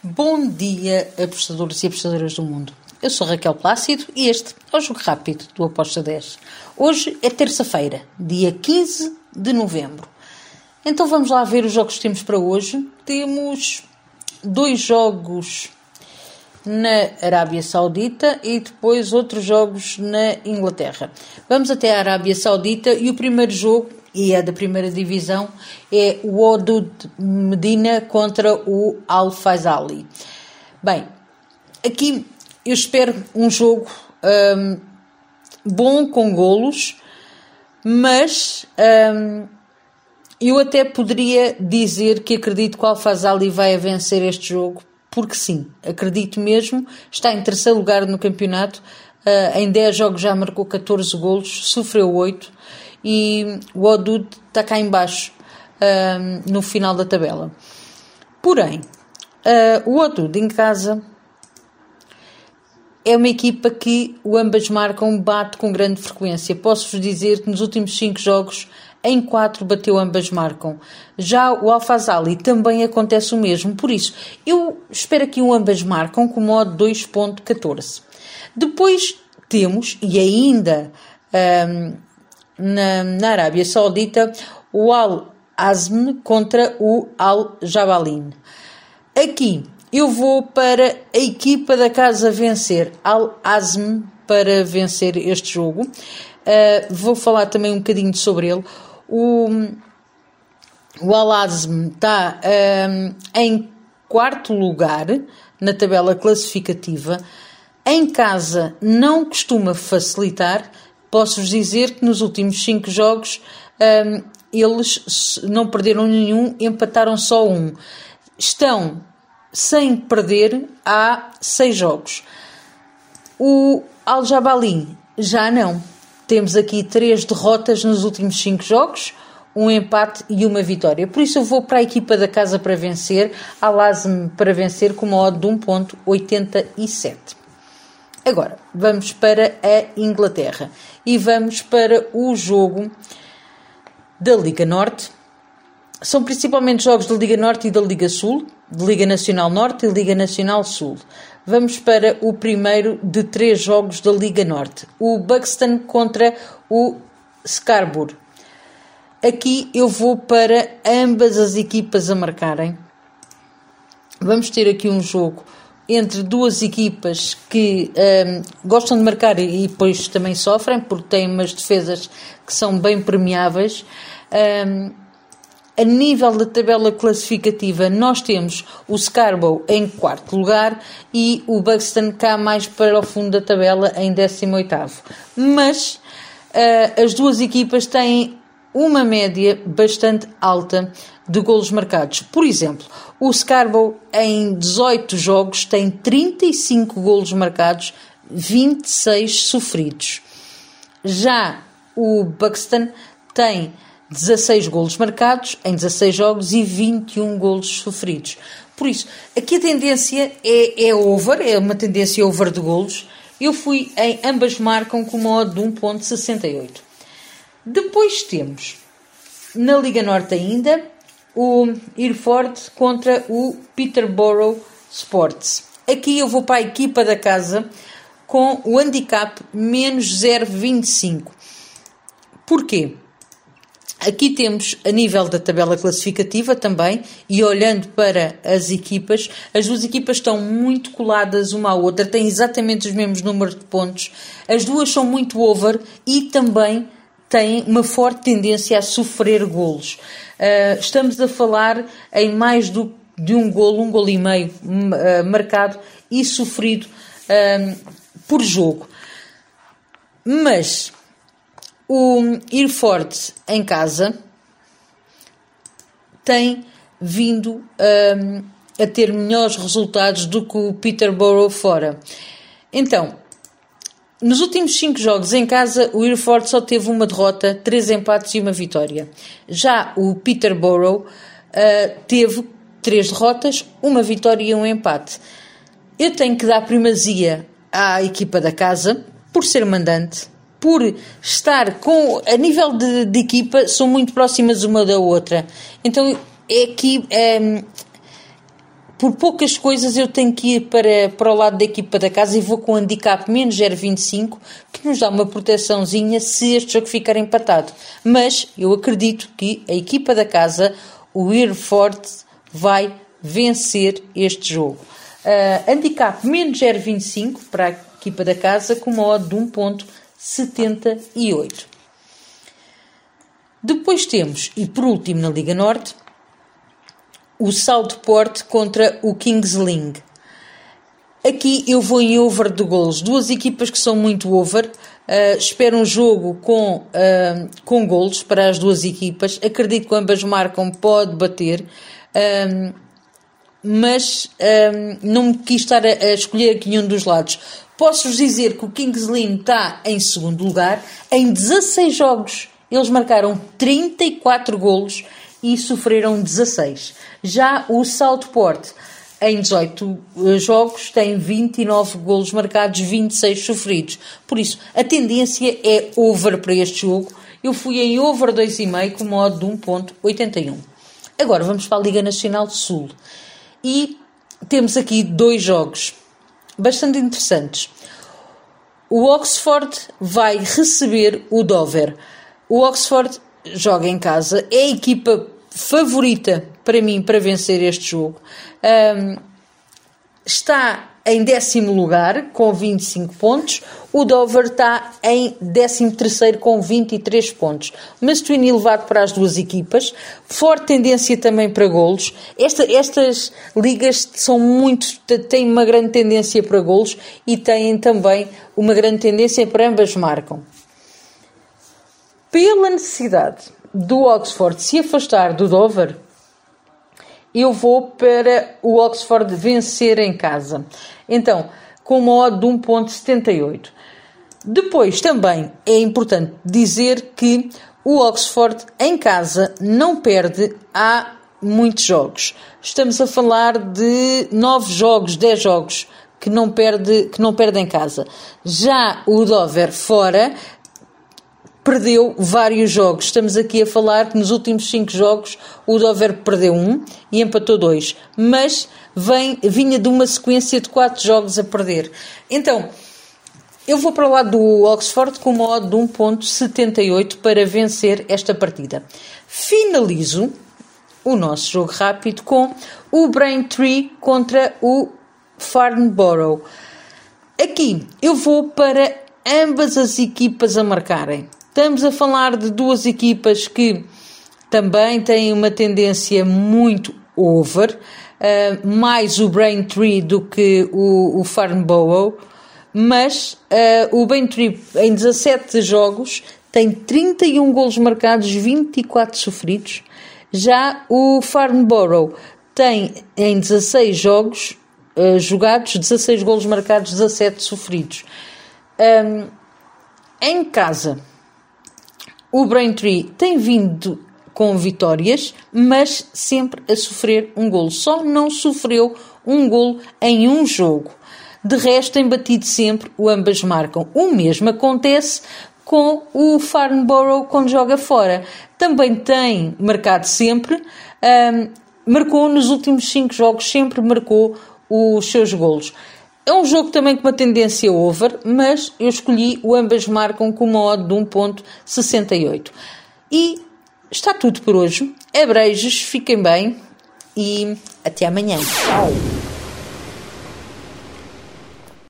Bom dia, apostadores e apostadoras do mundo. Eu sou Raquel Plácido e este é o Jogo Rápido do Aposta 10. Hoje é terça-feira, dia 15 de novembro. Então vamos lá ver os jogos que temos para hoje. Temos dois jogos na Arábia Saudita e depois outros jogos na Inglaterra. Vamos até a Arábia Saudita e o primeiro jogo, e é da primeira divisão, é o Odud Medina contra o Al Faisali. Bem, aqui eu espero um jogo um, bom com golos, mas um, eu até poderia dizer que acredito que o Al Faisali vai vencer este jogo porque sim, acredito mesmo, está em terceiro lugar no campeonato, uh, em 10 jogos já marcou 14 golos, sofreu 8 e o Odud está cá embaixo uh, no final da tabela. Porém, uh, o Odud em casa é uma equipa que o ambas marcam bate com grande frequência. Posso-vos dizer que nos últimos 5 jogos em 4 bateu ambas marcam. Já o Alfazali também acontece o mesmo, por isso eu espero aqui um ambas marcam com modo 2.14. Depois temos, e ainda um, na, na Arábia Saudita, o Al-Azm contra o Al-Jabalin. Aqui eu vou para a equipa da casa vencer, Al-Azm, para vencer este jogo. Uh, vou falar também um bocadinho sobre ele. O, o Al-Azm está um, em quarto lugar na tabela classificativa. Em casa não costuma facilitar. Posso-vos dizer que nos últimos cinco jogos um, eles não perderam nenhum, empataram só um. Estão sem perder há seis jogos. O Al-Jabali já não. Temos aqui três derrotas nos últimos cinco jogos, um empate e uma vitória. Por isso eu vou para a equipa da casa para vencer, a Lazme para vencer com uma odd de 1.87. Agora, vamos para a Inglaterra e vamos para o jogo da Liga Norte. São principalmente jogos da Liga Norte e da Liga Sul, de Liga Nacional Norte e Liga Nacional Sul. Vamos para o primeiro de três jogos da Liga Norte. O Buxton contra o Scarborough. Aqui eu vou para ambas as equipas a marcarem. Vamos ter aqui um jogo entre duas equipas que um, gostam de marcar e depois também sofrem, porque têm umas defesas que são bem premiáveis. Um, a nível da tabela classificativa, nós temos o Scarborough em quarto lugar e o Buxton cá mais para o fundo da tabela em 18 Mas uh, as duas equipas têm uma média bastante alta de golos marcados. Por exemplo, o Scarborough em 18 jogos tem 35 golos marcados, 26 sofridos. Já o Buxton tem 16 golos marcados em 16 jogos e 21 golos sofridos. Por isso, aqui a tendência é, é over, é uma tendência over de golos. Eu fui em ambas marcam com uma odd de 1.68. Depois temos, na Liga Norte ainda, o Irford contra o Peterborough Sports. Aqui eu vou para a equipa da casa com o handicap menos 0,25. Porquê? Aqui temos a nível da tabela classificativa também, e olhando para as equipas, as duas equipas estão muito coladas uma à outra, têm exatamente os mesmos números de pontos, as duas são muito over e também têm uma forte tendência a sofrer golos. Uh, estamos a falar em mais do, de um golo, um golo e meio uh, marcado e sofrido uh, por jogo. Mas o Irford em casa tem vindo um, a ter melhores resultados do que o Peterborough fora. Então, nos últimos cinco jogos em casa, o Irford só teve uma derrota, três empates e uma vitória. Já o Peterborough uh, teve três derrotas, uma vitória e um empate. Eu tenho que dar primazia à equipa da casa, por ser mandante, por estar com a nível de, de, equipa são muito próximas uma da outra. Então é aqui é, por poucas coisas eu tenho que ir para, para o lado da equipa da casa e vou com o handicap menos 0,25, que nos dá uma proteçãozinha se este jogo ficar empatado. Mas eu acredito que a equipa da casa, o Irford, vai vencer este jogo. Uh, handicap menos 0,25 para a equipa da casa com uma odd de 1.78. Depois temos, e por último na Liga Norte, o Southport contra o Kingsling. Aqui eu vou em over de gols. Duas equipas que são muito over. Uh, espero um jogo com, uh, com gols para as duas equipas. Acredito que ambas marcam, pode bater. Uh, mas não me quis estar a, a escolher aqui nenhum dos lados. Posso-vos dizer que o Kings Lynn está em segundo lugar. Em 16 jogos, eles marcaram 34 golos e sofreram 16. Já o Southport, em 18 eh, jogos, tem 29 golos marcados, 26 sofridos. Por isso, a tendência é over para este jogo. Eu fui em over 2,5 com modo de 1.81. Agora vamos para a Liga Nacional do Sul. E temos aqui dois jogos bastante interessantes. O Oxford vai receber o Dover. O Oxford joga em casa, é a equipa favorita para mim para vencer este jogo. Um, está em décimo lugar com 25 pontos, o Dover está em décimo terceiro com 23 pontos. Mas twin elevado para as duas equipas, forte tendência também para golos. Esta, estas ligas são muito, têm uma grande tendência para golos e têm também uma grande tendência para ambas marcam. Pela necessidade do Oxford se afastar do Dover, eu vou para o Oxford vencer em casa. Então, com uma odd de 1.78. Depois também é importante dizer que o Oxford em casa não perde há muitos jogos. Estamos a falar de 9 jogos, 10 jogos que não perde, que não perde em casa. Já o Dover fora perdeu vários jogos. Estamos aqui a falar que nos últimos cinco jogos o Dover perdeu um e empatou dois, mas vem, vinha de uma sequência de quatro jogos a perder. Então, eu vou para o lado do Oxford com uma odd de 1.78 para vencer esta partida. Finalizo o nosso jogo rápido com o Braintree contra o Farnborough. Aqui eu vou para ambas as equipas a marcarem. Estamos a falar de duas equipas que também têm uma tendência muito over, uh, mais o Braintree do que o, o Farnborough, mas uh, o Braintree em 17 jogos tem 31 golos marcados, 24 sofridos. Já o Farnborough tem em 16 jogos uh, jogados, 16 golos marcados, 17 sofridos. Um, em casa, o Braintree tem vindo com vitórias, mas sempre a sofrer um golo. Só não sofreu um golo em um jogo. De resto, tem batido sempre, o ambas marcam. O mesmo acontece com o Farnborough quando joga fora. Também tem marcado sempre, marcou nos últimos cinco jogos, sempre marcou os seus golos. É um jogo também com uma tendência over, mas eu escolhi o ambas marcam com uma odd de 1.68. E está tudo por hoje. Abreijos, fiquem bem e até amanhã. Tchau!